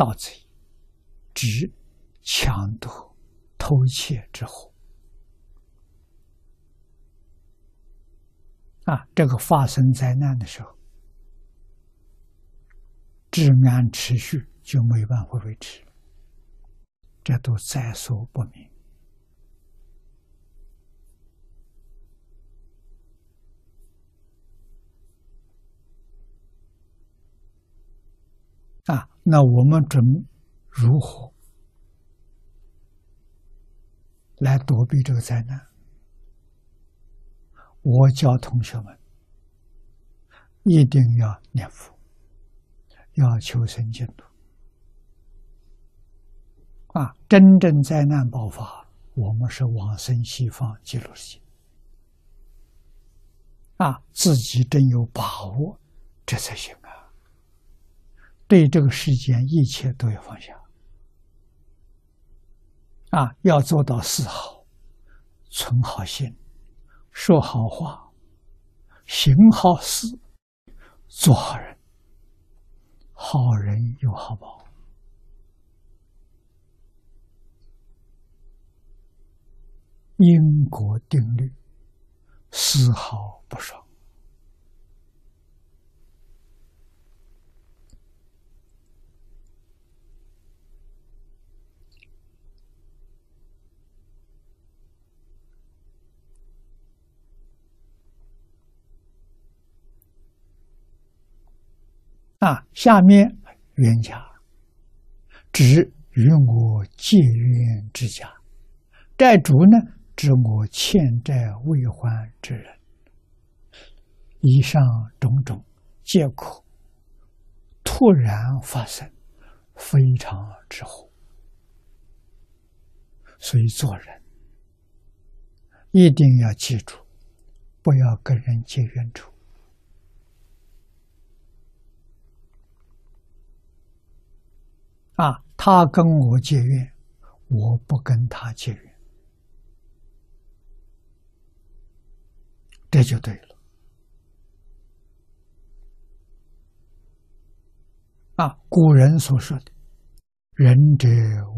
盗贼，指抢夺、偷窃之祸。啊，这个发生灾难的时候，治安持续就没办法维持，这都在所不免。啊，那我们准如何来躲避这个灾难？我教同学们一定要念佛，要求生净土。啊，真正灾难爆发，我们是往生西方极乐世界。啊，自己真有把握，这才行。对这个世间一切都要放下，啊，要做到四好：存好心，说好话，行好事，做好人。好人有好报，因果定律，丝毫不爽。下面冤家指与我结冤之家，债主呢指我欠债未还之人。以上种种借口突然发生，非常之祸。所以做人一定要记住，不要跟人结冤仇。啊，他跟我结怨，我不跟他结怨，这就对了。啊，古人所说的“仁者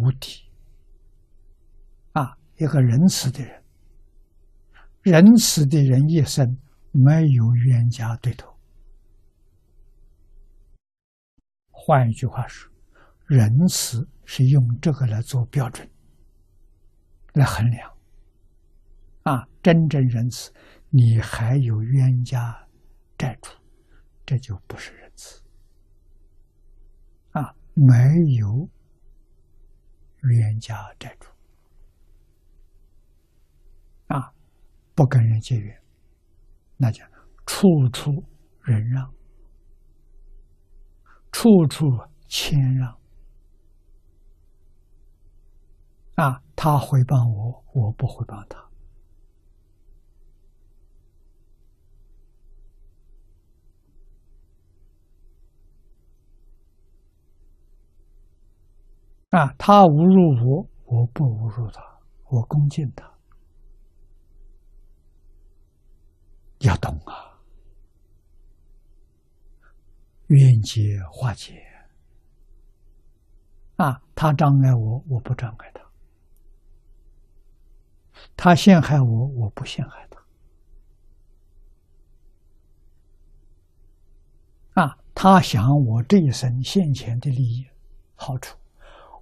无敌”，啊，一个仁慈的人，仁慈的人一生没有冤家对头。换一句话说。仁慈是用这个来做标准，来衡量。啊，真正仁慈，你还有冤家债主，这就不是仁慈。啊，没有冤家债主，啊，不跟人结怨，那叫处处忍让，处处谦让。啊，他回报我，我不回报他。啊，他侮辱我，我不侮辱他，我恭敬他。要懂啊，愿解化解。啊，他障碍我，我不障碍他。陷害我，我不陷害他。啊，他想我这一生现前的利益好处，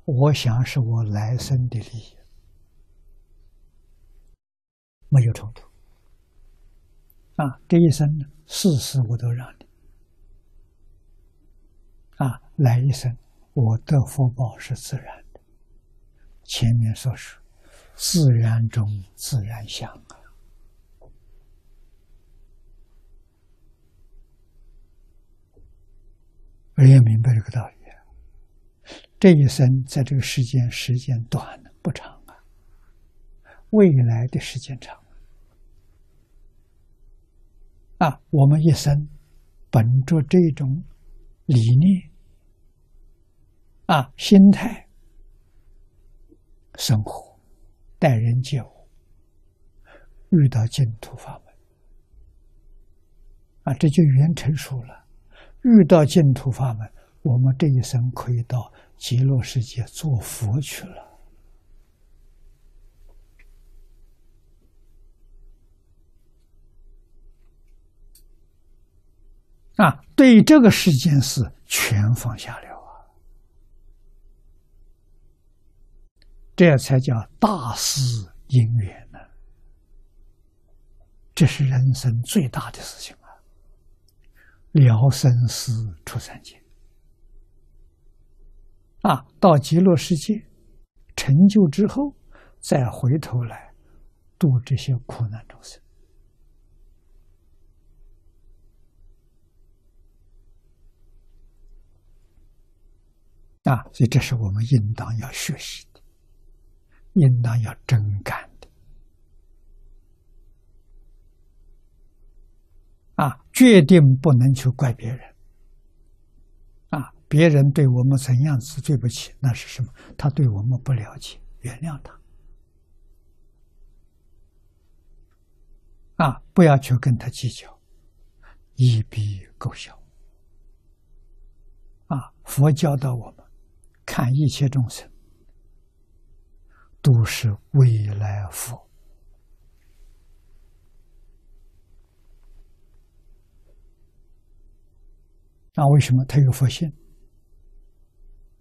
我想是我来生的利益，没有冲突。啊，这一生呢，事事我都让你。啊，来一生我的福报是自然的。前面所说。自然中自然相啊！我也明白这个道理。这一生在这个世间时间短不长啊，未来的时间长啊！我们一生本着这种理念啊、心态生活。待人接物，遇到净土法门啊，这就语言成熟了。遇到净土法门，我们这一生可以到极乐世界做佛去了。啊，对这个世间事全放下了这才叫大事因缘呢。这是人生最大的事情啊，了生死出三界啊，到极乐世界成就之后，再回头来度这些苦难众生。啊，所以这是我们应当要学习的，应当要真干的。啊，决定不能去怪别人。啊，别人对我们怎样子对不起，那是什么？他对我们不了解，原谅他。啊，不要去跟他计较，一笔勾销。啊，佛教导我们。看一切众生都是未来佛，那为什么他有佛性？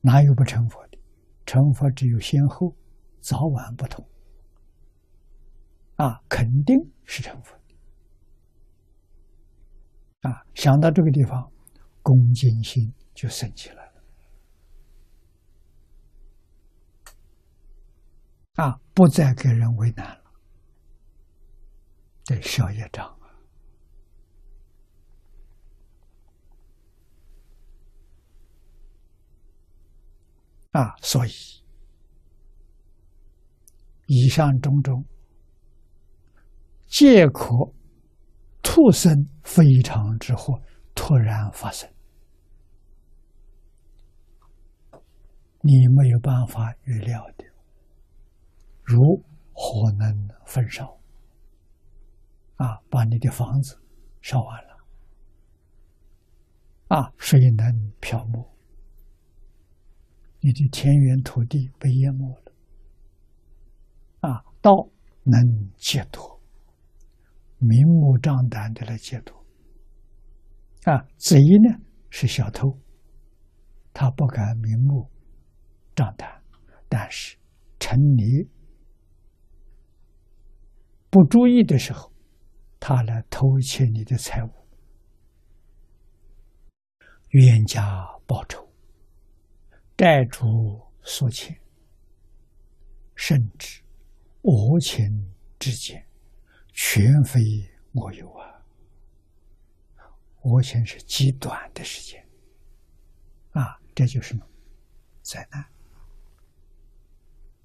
哪有不成佛的？成佛只有先后，早晚不同。啊，肯定是成佛。啊，想到这个地方，恭敬心就升起了。啊，不再给人为难了，这消业障啊！啊，所以以上种种皆可突生非常之祸突然发生，你没有办法预料的。如火能焚烧，啊，把你的房子烧完了，啊，水能漂没，你的田园土地被淹没了，啊，道能解脱，明目张胆的来解脱，啊，贼呢是小偷，他不敢明目张胆，但是沉溺。不注意的时候，他来偷窃你的财物，冤家报仇，债主索钱，甚至恶情之间，全非我有啊！恶情是极短的时间，啊，这就是灾难。